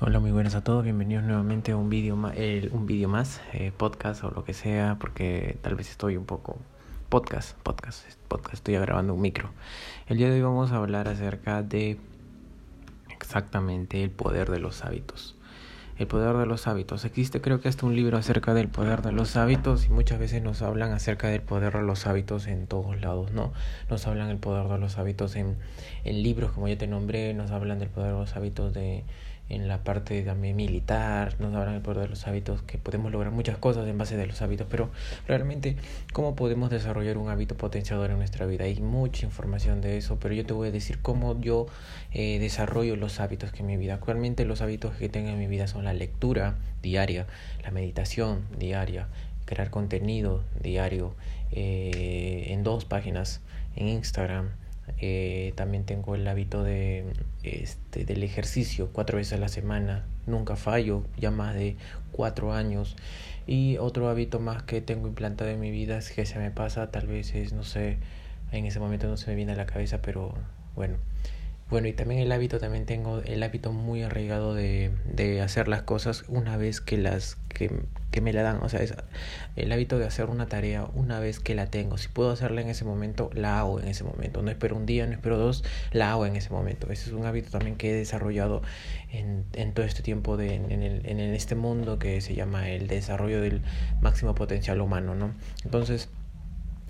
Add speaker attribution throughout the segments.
Speaker 1: Hola, muy buenas a todos. Bienvenidos nuevamente a un vídeo más, un vídeo más, eh, podcast o lo que sea, porque tal vez estoy un poco podcast, podcast, podcast. Estoy grabando un micro. El día de hoy vamos a hablar acerca de exactamente el poder de los hábitos. El poder de los hábitos. Existe creo que hasta un libro acerca del poder de los hábitos y muchas veces nos hablan acerca del poder de los hábitos en todos lados, ¿no? Nos hablan del poder de los hábitos en, en libros, como ya te nombré, nos hablan del poder de los hábitos de en la parte también militar, nos hablan el poder de los hábitos, que podemos lograr muchas cosas en base de los hábitos, pero realmente cómo podemos desarrollar un hábito potenciador en nuestra vida. Hay mucha información de eso, pero yo te voy a decir cómo yo eh, desarrollo los hábitos que en mi vida. Actualmente los hábitos que tengo en mi vida son la lectura diaria, la meditación diaria, crear contenido diario eh, en dos páginas en Instagram eh, también tengo el hábito de, este, del ejercicio cuatro veces a la semana. Nunca fallo, ya más de cuatro años. Y otro hábito más que tengo implantado en mi vida es que se me pasa, tal vez es, no sé, en ese momento no se me viene a la cabeza, pero bueno, bueno, y también el hábito, también tengo el hábito muy arraigado de, de hacer las cosas una vez que las que, que me la dan. O sea, es el hábito de hacer una tarea una vez que la tengo. Si puedo hacerla en ese momento, la hago en ese momento. No espero un día, no espero dos, la hago en ese momento. Ese es un hábito también que he desarrollado en, en todo este tiempo de, en, el, en este mundo que se llama el desarrollo del máximo potencial humano, ¿no? Entonces,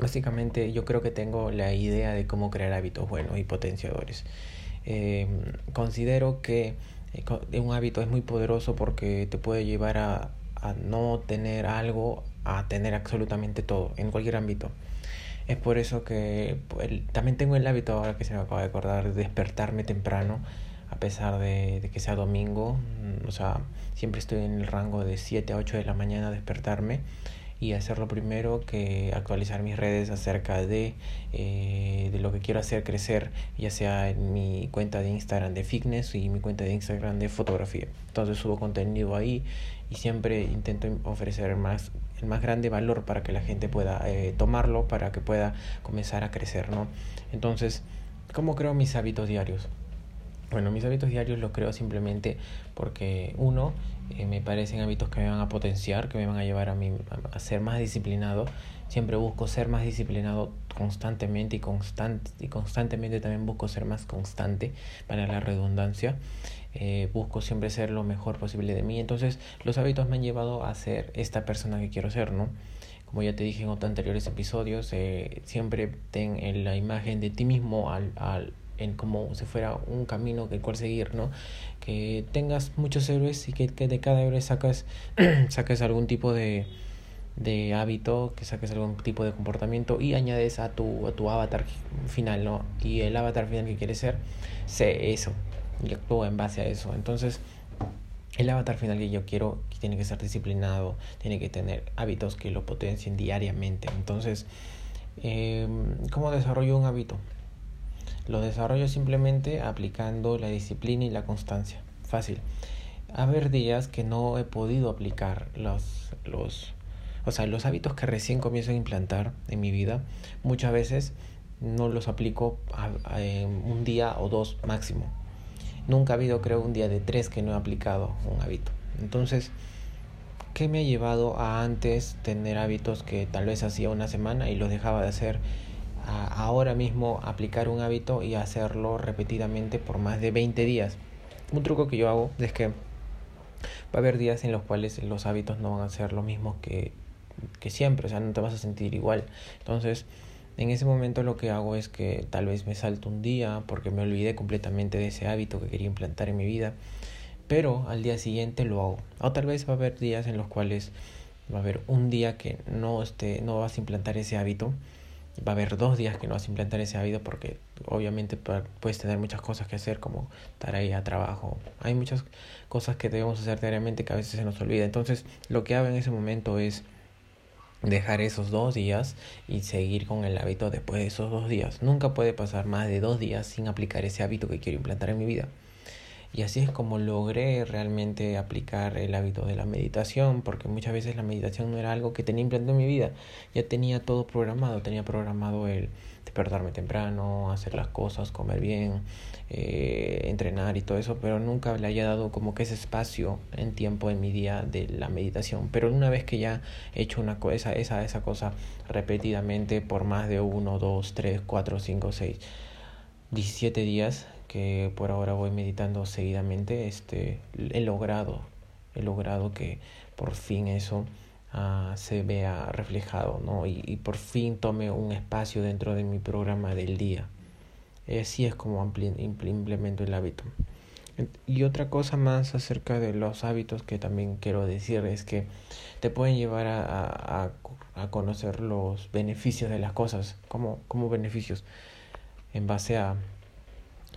Speaker 1: básicamente yo creo que tengo la idea de cómo crear hábitos buenos y potenciadores. Eh, considero que eh, un hábito es muy poderoso porque te puede llevar a, a no tener algo a tener absolutamente todo en cualquier ámbito. Es por eso que pues, también tengo el hábito ahora que se me acaba de acordar de despertarme temprano a pesar de, de, que sea domingo. Mm, o sea, siempre estoy en el rango de 7 a 8 de la mañana a despertarme y hacerlo primero que actualizar mis redes acerca de, eh, de lo que quiero hacer crecer, ya sea en mi cuenta de Instagram de fitness y mi cuenta de Instagram de fotografía. Entonces subo contenido ahí y siempre intento ofrecer más, el más grande valor para que la gente pueda eh, tomarlo, para que pueda comenzar a crecer, ¿no? Entonces, ¿cómo creo mis hábitos diarios? Bueno, mis hábitos diarios los creo simplemente porque uno, eh, me parecen hábitos que me van a potenciar, que me van a llevar a, mí, a ser más disciplinado. Siempre busco ser más disciplinado constantemente y, constant, y constantemente también busco ser más constante para la redundancia. Eh, busco siempre ser lo mejor posible de mí. Entonces los hábitos me han llevado a ser esta persona que quiero ser, ¿no? Como ya te dije en otros anteriores episodios, eh, siempre ten en la imagen de ti mismo al, al en como si fuera un camino que cual seguir, ¿no? Que tengas muchos héroes y que, de cada héroe saques algún tipo de, de hábito, que saques algún tipo de comportamiento y añades a tu, a tu avatar final, ¿no? Y el avatar final que quieres ser, sé eso y actúa en base a eso. Entonces, el avatar final que yo quiero tiene que ser disciplinado, tiene que tener hábitos que lo potencien diariamente. Entonces, eh, ¿cómo desarrollo un hábito? Lo desarrollo simplemente aplicando la disciplina y la constancia. Fácil. Haber días que no he podido aplicar los, los, o sea, los hábitos que recién comienzo a implantar en mi vida, muchas veces no los aplico un día o dos máximo. Nunca ha habido, creo, un día de tres que no he aplicado un hábito. Entonces, ¿qué me ha llevado a antes tener hábitos que tal vez hacía una semana y los dejaba de hacer ahora mismo aplicar un hábito y hacerlo repetidamente por más de 20 días. Un truco que yo hago es que va a haber días en los cuales los hábitos no van a ser lo mismo que, que siempre, o sea, no te vas a sentir igual. Entonces, en ese momento lo que hago es que tal vez me salto un día porque me olvidé completamente de ese hábito que quería implantar en mi vida, pero al día siguiente lo hago. O tal vez va a haber días en los cuales va a haber un día que no, esté, no vas a implantar ese hábito va a haber dos días que no vas a implantar ese hábito porque obviamente puedes tener muchas cosas que hacer como tarea, trabajo. Hay muchas cosas que debemos hacer diariamente que a veces se nos olvida. Entonces lo que hago en ese momento es dejar esos dos días y seguir con el hábito después de esos dos días. Nunca puede pasar más de dos días sin aplicar ese hábito que quiero implantar en mi vida. Y así es como logré realmente aplicar el hábito de la meditación, porque muchas veces la meditación no era algo que tenía implantado en mi vida. Ya tenía todo programado, tenía programado el despertarme temprano, hacer las cosas, comer bien, eh, entrenar y todo eso, pero nunca le haya dado como que ese espacio en tiempo en mi día de la meditación. Pero una vez que ya he hecho una cosa, esa, esa cosa repetidamente por más de uno, dos, tres, cuatro, cinco, seis, 17 días que por ahora voy meditando seguidamente, este, he logrado, he logrado que por fin eso uh, se vea reflejado, ¿no? Y, y, por fin tome un espacio dentro de mi programa del día. Así es como implemento el hábito. Y otra cosa más acerca de los hábitos que también quiero decir es que te pueden llevar a, a, a conocer los beneficios de las cosas, como, como beneficios, en base a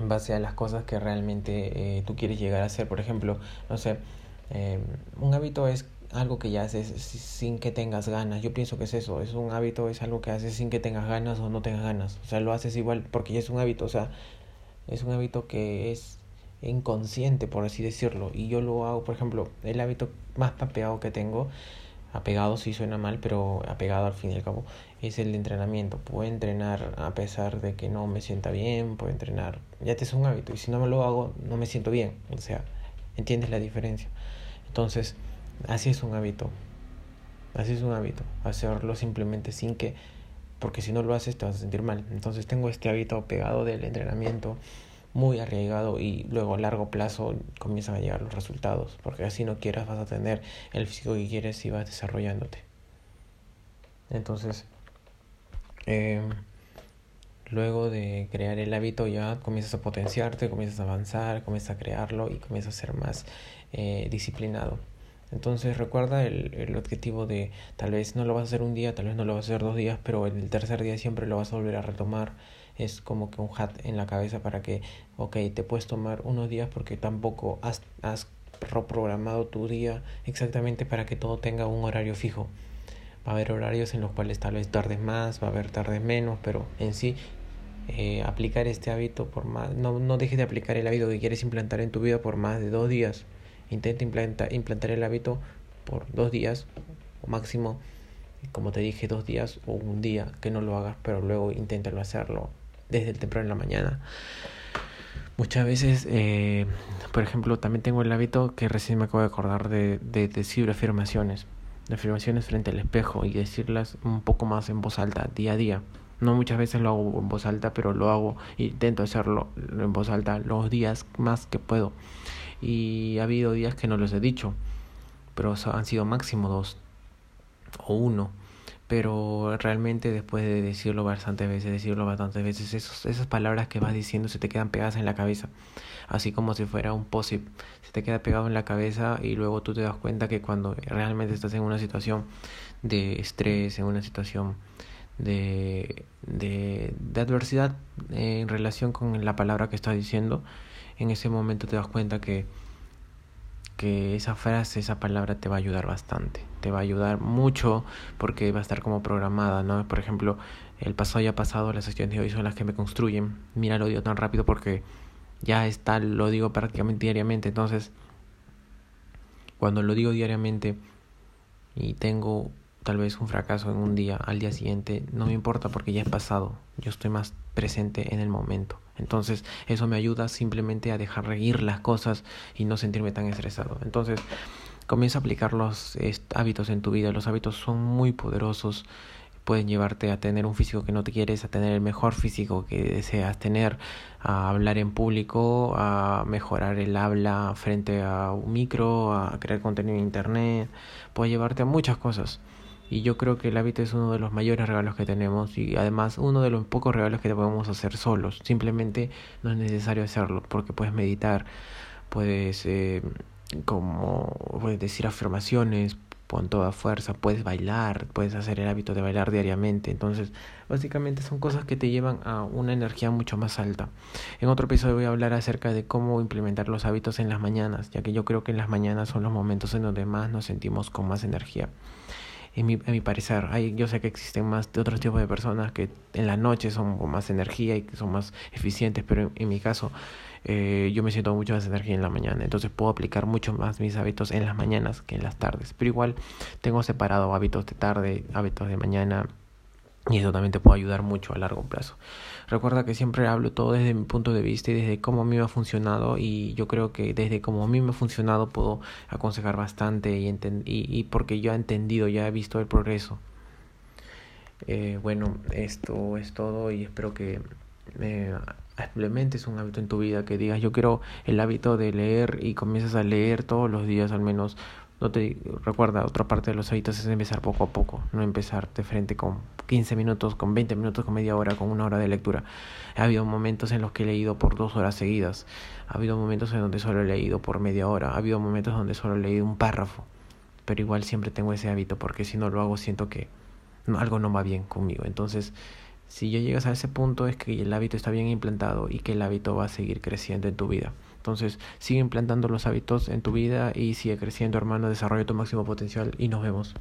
Speaker 1: en base a las cosas que realmente eh, tú quieres llegar a hacer. Por ejemplo, no sé, eh, un hábito es algo que ya haces sin que tengas ganas. Yo pienso que es eso, es un hábito, es algo que haces sin que tengas ganas o no tengas ganas. O sea, lo haces igual porque ya es un hábito, o sea, es un hábito que es inconsciente, por así decirlo. Y yo lo hago, por ejemplo, el hábito más apegado que tengo, apegado sí suena mal, pero apegado al fin y al cabo, es el entrenamiento. Puedo entrenar a pesar de que no me sienta bien, puedo entrenar, ya te es un hábito. Y si no me lo hago, no me siento bien. O sea, ¿entiendes la diferencia? Entonces, Así es un hábito. Así es un hábito. Hacerlo simplemente sin que, porque si no lo haces te vas a sentir mal. Entonces tengo este hábito pegado del entrenamiento muy arraigado y luego a largo plazo comienzan a llegar los resultados. Porque así no quieras vas a tener el físico que quieres y vas desarrollándote. Entonces, eh, luego de crear el hábito ya comienzas a potenciarte, comienzas a avanzar, comienzas a crearlo y comienzas a ser más eh, disciplinado. Entonces recuerda el, el, objetivo de tal vez no lo vas a hacer un día, tal vez no lo vas a hacer dos días, pero el tercer día siempre lo vas a volver a retomar. Es como que un hat en la cabeza para que, ok, te puedes tomar unos días porque tampoco has, has reprogramado tu día exactamente para que todo tenga un horario fijo. Va a haber horarios en los cuales tal vez tardes más, va a haber tardes menos, pero en sí eh, aplicar este hábito por más, no, no dejes de aplicar el hábito que quieres implantar en tu vida por más de dos días. Intenta implantar, implantar el hábito por dos días o máximo, como te dije, dos días o un día que no lo hagas, pero luego inténtalo hacerlo desde el temprano en la mañana. Muchas veces, eh, por ejemplo, también tengo el hábito que recién me acabo de acordar de, de decir afirmaciones, de afirmaciones frente al espejo y decirlas un poco más en voz alta, día a día. No muchas veces lo hago en voz alta, pero lo hago, intento hacerlo en voz alta los días más que puedo y ha habido días que no los he dicho, pero han sido máximo dos o uno. Pero realmente después de decirlo bastantes veces, decirlo bastantes veces, esos, esas palabras que vas diciendo se te quedan pegadas en la cabeza. Así como si fuera un POSIT. Se te queda pegado en la cabeza y luego tú te das cuenta que cuando realmente estás en una situación de estrés, en una situación de, de, de adversidad en relación con la palabra que estás diciendo, en ese momento te das cuenta que, que esa frase, esa palabra te va a ayudar bastante, te va a ayudar mucho porque va a estar como programada, ¿no? Por ejemplo, el pasado ya pasado, las acciones de hoy son las que me construyen. Mira, lo digo tan rápido porque ya está, lo digo prácticamente diariamente, entonces cuando lo digo diariamente y tengo tal vez un fracaso en un día, al día siguiente, no me importa porque ya es pasado, yo estoy más presente en el momento. Entonces eso me ayuda simplemente a dejar reír las cosas y no sentirme tan estresado. Entonces comienza a aplicar los hábitos en tu vida. Los hábitos son muy poderosos. Pueden llevarte a tener un físico que no te quieres, a tener el mejor físico que deseas tener, a hablar en público, a mejorar el habla frente a un micro, a crear contenido en internet. Puede llevarte a muchas cosas. Y yo creo que el hábito es uno de los mayores regalos que tenemos y además uno de los pocos regalos que podemos hacer solos. Simplemente no es necesario hacerlo porque puedes meditar, puedes, eh, como, puedes decir afirmaciones con toda fuerza, puedes bailar, puedes hacer el hábito de bailar diariamente. Entonces, básicamente son cosas que te llevan a una energía mucho más alta. En otro episodio voy a hablar acerca de cómo implementar los hábitos en las mañanas, ya que yo creo que en las mañanas son los momentos en donde más nos sentimos con más energía en mi, en mi parecer. Hay, yo sé que existen más de otros tipos de personas que en la noche son con más energía y que son más eficientes, pero en, mi caso eh, yo me siento mucho más energía en la mañana, entonces puedo aplicar mucho más mis hábitos en las mañanas que en las tardes. Pero igual tengo separado hábitos de tarde, hábitos de mañana Y eso también te puede ayudar mucho a largo plazo. Recuerda que siempre hablo todo desde mi punto de vista y desde cómo a mí me ha funcionado. Y yo creo que desde cómo a mí me ha funcionado puedo aconsejar bastante y, y, porque yo he entendido, ya he visto el progreso. Eh, bueno, esto es todo y espero que eh, implementes un hábito en tu vida, que digas yo quiero el hábito de leer y comienzas a leer todos los días al menos no te recuerda, otra parte de los hábitos es empezar poco a poco, no empezar de frente con 15 minutos, con 20 minutos, con media hora, con una hora de lectura. Ha habido momentos en los que he leído por dos horas seguidas, ha habido momentos en donde solo he leído por media hora, ha habido momentos donde solo he leído un párrafo, pero igual siempre tengo ese hábito porque si no lo hago siento que algo no va bien conmigo. Entonces, si ya llegas a ese punto es que el hábito está bien implantado y que el hábito va a seguir creciendo en tu vida. Entonces, sigue implantando los hábitos en tu vida y sigue creciendo, hermano. Desarrolla tu máximo potencial y nos vemos.